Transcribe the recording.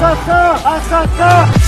¡Hasta acá!